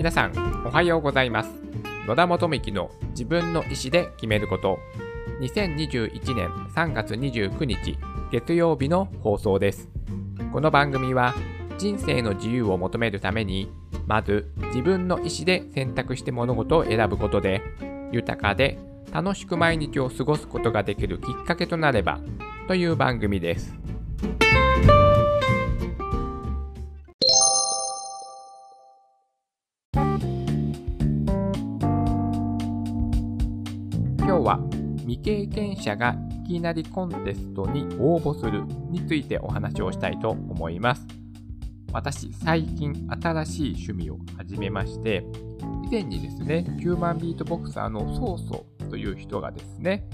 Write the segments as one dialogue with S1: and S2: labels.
S1: 皆さん、おはようございます。野田元幹の自分の意思で決めること。2021年3月29日月曜日の放送です。この番組は人生の自由を求めるために、まず自分の意思で選択して物事を選ぶことで、豊かで楽しく毎日を過ごすことができるきっかけとなればという番組です。経験者がいきなりコンテストに応募するについてお話をしたいと思います。私、最近新しい趣味を始めまして、以前にですね、ヒューマンビートボクサーのソーソーという人がですね、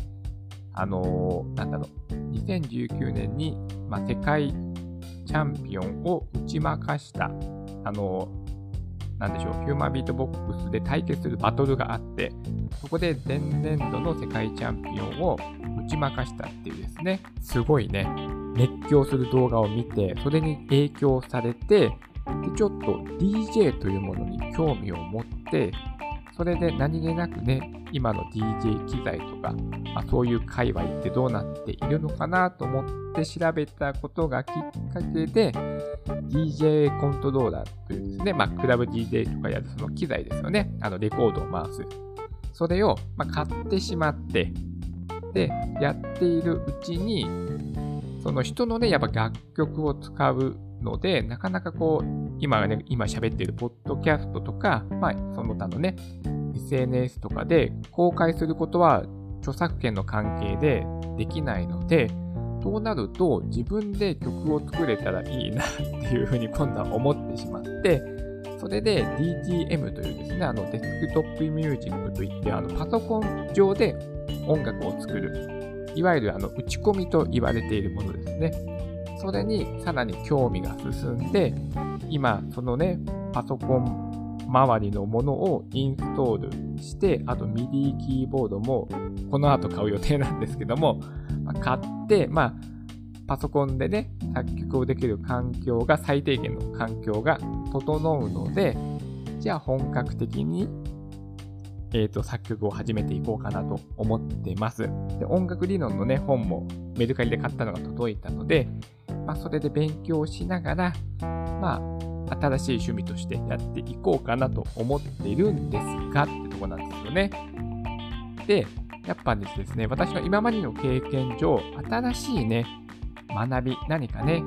S1: あのーなんだろう、2019年に、まあ、世界チャンピオンを打ち負かした、あのーなんでしょう、ヒューマンビートボックスで対決するバトルがあって、そこで前年度の世界チャンピオンを打ち負かしたっていうですね、すごいね、熱狂する動画を見て、それに影響されて、でちょっと DJ というものに興味を持って、それで何気なくね、今の DJ 機材とか、まあ、そういう界隈ってどうなっているのかなと思って調べたことがきっかけで、DJ コントローラーというですね、まあ、クラブ DJ とかやるその機材ですよね。あの、レコードを回す。それを、ま、買ってしまって、で、やっているうちに、その人のね、やっぱ楽曲を使うので、なかなかこう、今ね、今喋っているポッドキャストとか、まあ、その他のね、SNS とかで公開することは著作権の関係でできないので、そうなると自分で曲を作れたらいいなっていうふうに今度は思ってしまって、それで DTM というですね、あのデスクトップミュージックといって、あのパソコン上で音楽を作る、いわゆるあの打ち込みと言われているものですね。それにさらに興味が進んで、今そのね、パソコン周りのものをインストールして、あと MIDI キーボードもこの後買う予定なんですけども、ま買って、まあ、パソコンでね、作曲をできる環境が、最低限の環境が整うので、じゃあ本格的に、えっ、と、作曲を始めていこうかなと思ってます。で、音楽理論のね、本もメルカリで買ったのが届いたので、まあ、それで勉強しながら、まあ、新しい趣味としてやっていこうかなと思っているんですが、ってとこなんですよね。で、やっぱですね、私の今までの経験上、新しいね、学び、何かね、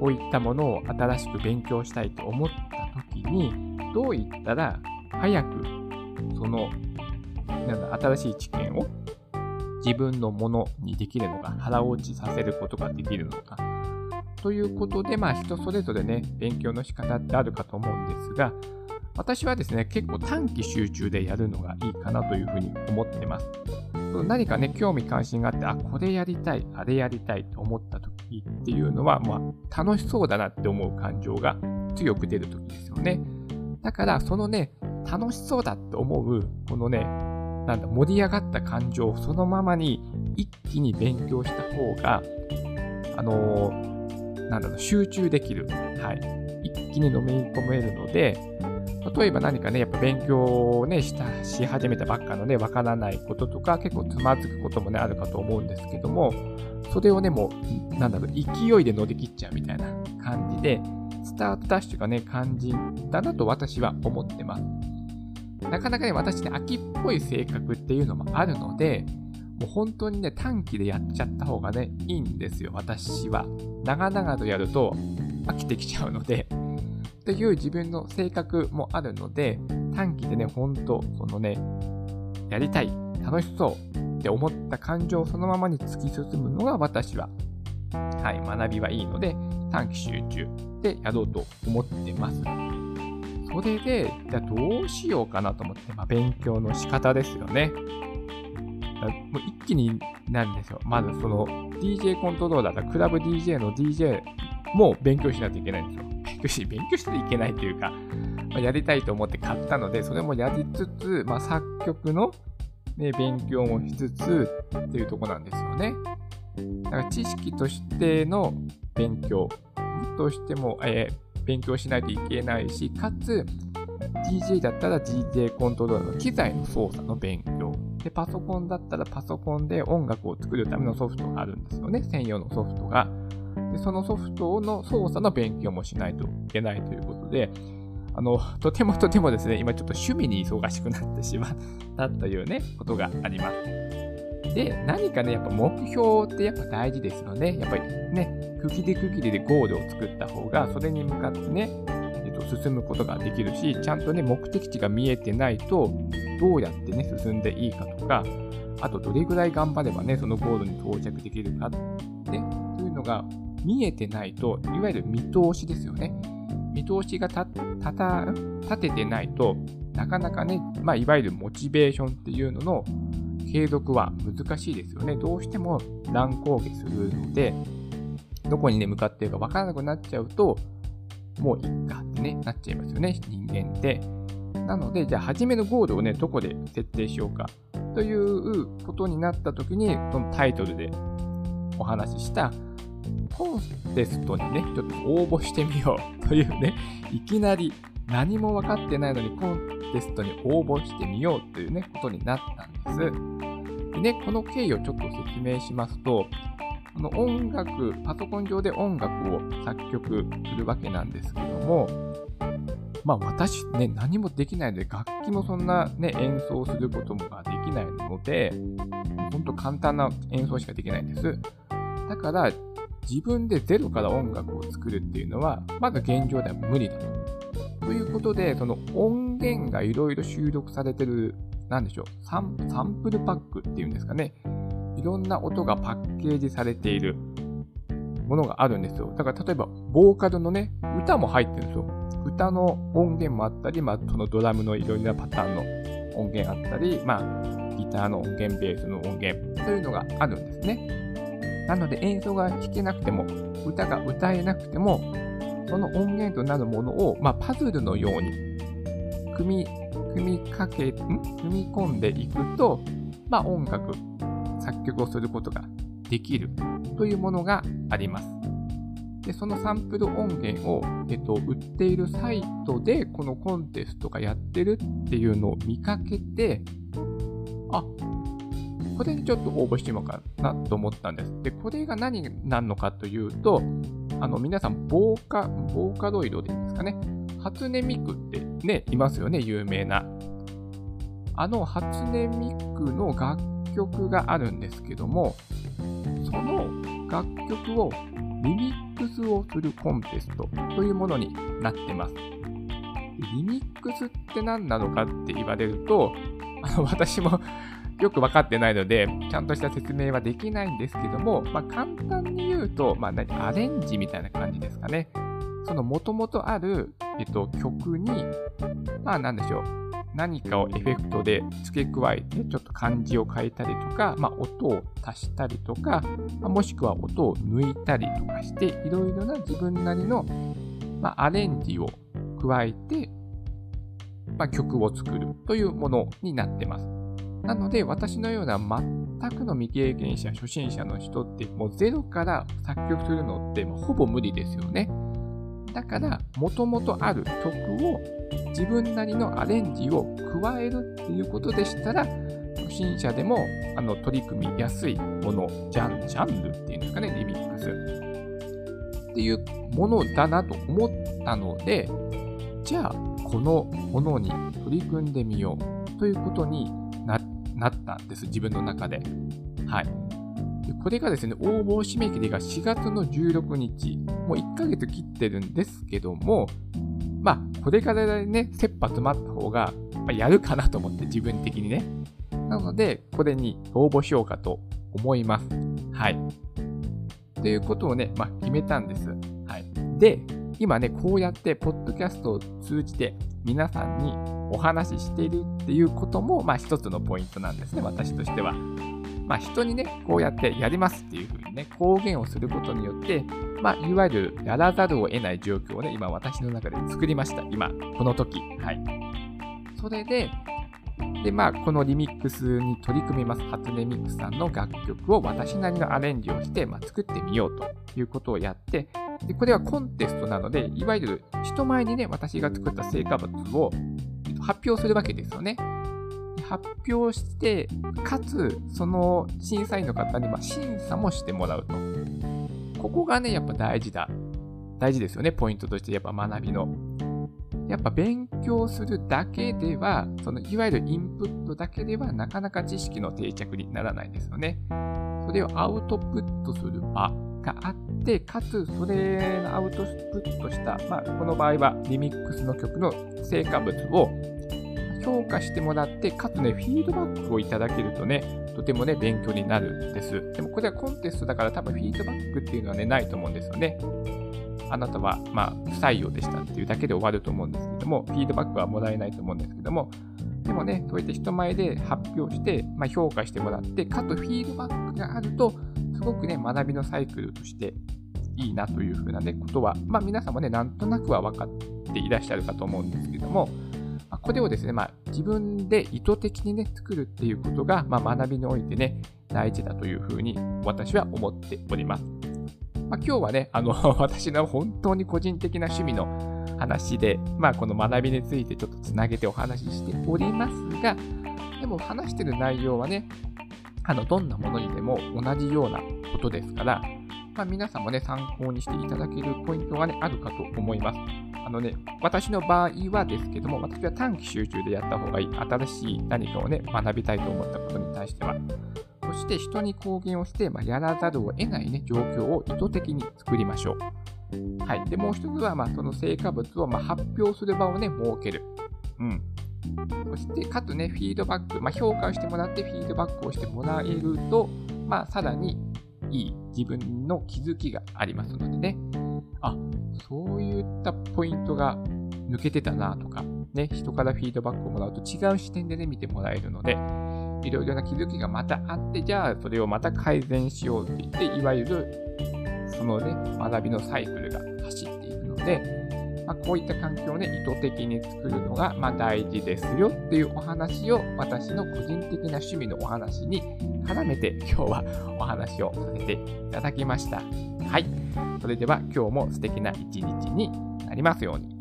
S1: こういったものを新しく勉強したいと思った時に、どういったら早く、その、なんだ、新しい知見を自分のものにできるのか、腹落ちさせることができるのか、ということで、まあ人それぞれね、勉強の仕方ってあるかと思うんですが、私はですね、結構短期集中でやるのがいいかなというふうに思ってます。何かね、興味関心があって、あ、これやりたい、あれやりたいと思った時っていうのは、まあ、楽しそうだなって思う感情が強く出る時ですよね。だから、そのね、楽しそうだって思う、このね、なんだ、盛り上がった感情をそのままに一気に勉強した方が、あのー、なんだろう、集中できる。はい。一気に飲み込めるので、例えば何かね、やっぱ勉強をね、した、し始めたばっかのね、わからないこととか、結構つまずくこともね、あるかと思うんですけども、それをね、もう、なんだろう、勢いで乗り切っちゃうみたいな感じで、スタートダッシュがね、感じだなと私は思ってます。なかなかね、私ね、秋っぽい性格っていうのもあるので、もう本当にね、短期でやっちゃった方がね、いいんですよ、私は。長々とやると飽きてきちゃうので、という自分の性格もあるので、短期でね、ほんと、そのね、やりたい、楽しそうって思った感情をそのままに突き進むのが私は、はい、学びはいいので、短期集中でやろうと思ってます。それで、じゃあどうしようかなと思って、まあ、勉強の仕方ですよね。もう一気になんですよ。まずその DJ コントローラーだクラブ DJ の DJ も勉強しないといけないんですよ。勉強し、勉強してはいけないというか、まあ、やりたいと思って買ったので、それもやりつつ、まあ、作曲の、ね、勉強もしつつっていうとこなんですよね。だから知識としての勉強としても、えー勉強しないといけないし、かつ、DJ だったら DJ コントローラーの機材の操作の勉強。で、パソコンだったらパソコンで音楽を作るためのソフトがあるんですよね。専用のソフトが。で、そのソフトの操作の勉強もしないといけないということで、あの、とてもとてもですね、今ちょっと趣味に忙しくなってしまったというね、ことがあります。で、何かね、やっぱ目標ってやっぱ大事ですよね。やっぱりね、区切り区切りでゴールを作った方が、それに向かってね、えっと、進むことができるし、ちゃんとね、目的地が見えてないと、どうやってね、進んでいいかとか、あとどれぐらい頑張ればね、そのゴールに到着できるか、ね、というのが見えてないと、いわゆる見通しですよね。見通しが立ててないとなかなかね、まあ、いわゆるモチベーションっていうのの継続は難しいですよね。どうしても乱高下するので、どこにね、向かっているかわからなくなっちゃうと、もういっかってね、なっちゃいますよね、人間って。なので、じゃあ、初めのゴールをね、どこで設定しようかということになった時に、そのタイトルでお話ししたコンテストにね、ちょっと応募してみようというね、いきなり何も分かってないのにコンテストに応募してみようというね、ことになったんです。でね、この経緯をちょっと説明しますと、この音楽、パソコン上で音楽を作曲するわけなんですけども、まあ私ね、何もできないので、楽器もそんなね、演奏することもできないので、ほんと簡単な演奏しかできないんです。だから、自分でゼロから音楽を作るっていうのは、まだ現状では無理だと。ということで、その音源がいろいろ収録されてる、なんでしょうサ、サンプルパックっていうんですかね。いろんな音がパッケージされているものがあるんですよ。だから例えば、ボーカルのね、歌も入ってるんですよ。歌の音源もあったり、まあ、そのドラムのいろいろなパターンの音源あったり、まあ、ギターの音源、ベースの音源というのがあるんですね。なので演奏が弾けなくても、歌が歌えなくても、その音源となるものを、まあ、パズルのように組み、組みかけ、ん？組み込んでいくと、まあ、音楽、作曲をすることができるというものがあります。で、そのサンプル音源を、えっと、売っているサイトで、このコンテストがやってるっていうのを見かけて、あ、これにちょっと応募してみようかなと思ったんです。で、これが何になるのかというと、あの、皆さん、ボーカ、ボーカロイドでいいんですかね。初音ミクってね、いますよね、有名な。あの初音ミクの楽曲があるんですけども、その楽曲をリミックスをするコンテストというものになってます。リミックスって何なのかって言われると、あの私も よく分かってないので、ちゃんとした説明はできないんですけども、まあ、簡単に言うと、まあ、アレンジみたいな感じですかね。その元々ある、えっと、曲に、まあ何でしょう。何かをエフェクトで付け加えて、ちょっと漢字を変えたりとか、まあ、音を足したりとか、まあ、もしくは音を抜いたりとかして、いろいろな自分なりの、まあ、アレンジを加えて、ま、曲を作るというものになってます。なので、私のような全くの未経験者、初心者の人って、もうゼロから作曲するのって、ほぼ無理ですよね。だから、もともとある曲を自分なりのアレンジを加えるっていうことでしたら、初心者でもあの取り組みやすいもの、ジャンジャンルっていうんですかね、リミックス。っていうものだなと思ったので、じゃあ、このものに取り組んでみようということになったんです、自分の中で。はい。これがですね、応募締め切りが4月の16日、もう1ヶ月切ってるんですけども、これからね、切羽詰まった方が、ま、やるかなと思って、自分的にね。なので、これに応募しようかと思います。はい。ということをね、まあ、決めたんです。はい。で、今ね、こうやって、ポッドキャストを通じて、皆さんにお話ししているっていうことも、まあ一つのポイントなんですね、私としては。まあ人にね、こうやってやりますっていうふうにね、公言をすることによって、まあいわゆるやらざるを得ない状況をね、今私の中で作りました。今、この時。はい。それで、で、まあ、このリミックスに取り組みます。初音ミックスさんの楽曲を私なりのアレンジをして、まあ、作ってみようということをやって、で、これはコンテストなので、いわゆる人前にね、私が作った成果物を発表するわけですよね。発表して、かつ、その審査員の方にま審査もしてもらうと。ここがね、やっぱ大事だ。大事ですよね、ポイントとして、やっぱ学びの。やっぱ勉強するだけでは、そのいわゆるインプットだけではなかなか知識の定着にならないですよね。それをアウトプットする場があって、かつそれのアウトプットした、まあ、この場合はリミックスの曲の成果物を評価してもらって、かつね、フィードバックをいただけるとね、とてもね、勉強になるんです。でもこれはコンテストだから多分フィードバックっていうのはね、ないと思うんですよね。あなたは、まあ、不採用でしたっていうだけで終わると思うんですけども、フィードバックはもらえないと思うんですけども、でもね、そうやって人前で発表して、まあ、評価してもらって、かつフィードバックがあると、すごくね、学びのサイクルとしていいなというふうなね、ことは、まあ、皆さんもね、なんとなくは分かっていらっしゃるかと思うんですけども、これをですね、まあ、自分で意図的にね、作るっていうことが、まあ、学びにおいてね、大事だというふうに私は思っております。まあ、今日はね、あの、私の本当に個人的な趣味の話で、まあ、この学びについてちょっとつなげてお話ししておりますが、でも話してる内容はね、あの、どんなものにでも同じようなことですから、まあ、皆さんもね、参考にしていただけるポイントがね、あるかと思います。あのね、私の場合はですけども、私は短期集中でやった方がいい。新しい何かをね、学びたいと思ったことに対しては。そして人に公言をして、まあ、やらざるを得ないね、状況を意図的に作りましょう。はい。で、もう一つは、まあ、その成果物を、まあ、発表する場をね、設ける。うん。そして、かつね、フィードバック、まあ、評価をしてもらってフィードバックをしてもらえると、まあ、さらにいい自分の気づきがありますのでね。あ、そういったポイントが抜けてたなとか、ね、人からフィードバックをもらうと違う視点でね、見てもらえるので、いろいろな気づきがまたあって、じゃあそれをまた改善しようって言って、いわゆるそのね、学びのサイクルが走っていくので、まあ、こういった環境をね、意図的に作るのが、まあ、大事ですよっていうお話を私の個人的な趣味のお話に絡めて 今日はお話をさせていただきました。はい。それでは今日も素敵な一日になりますように。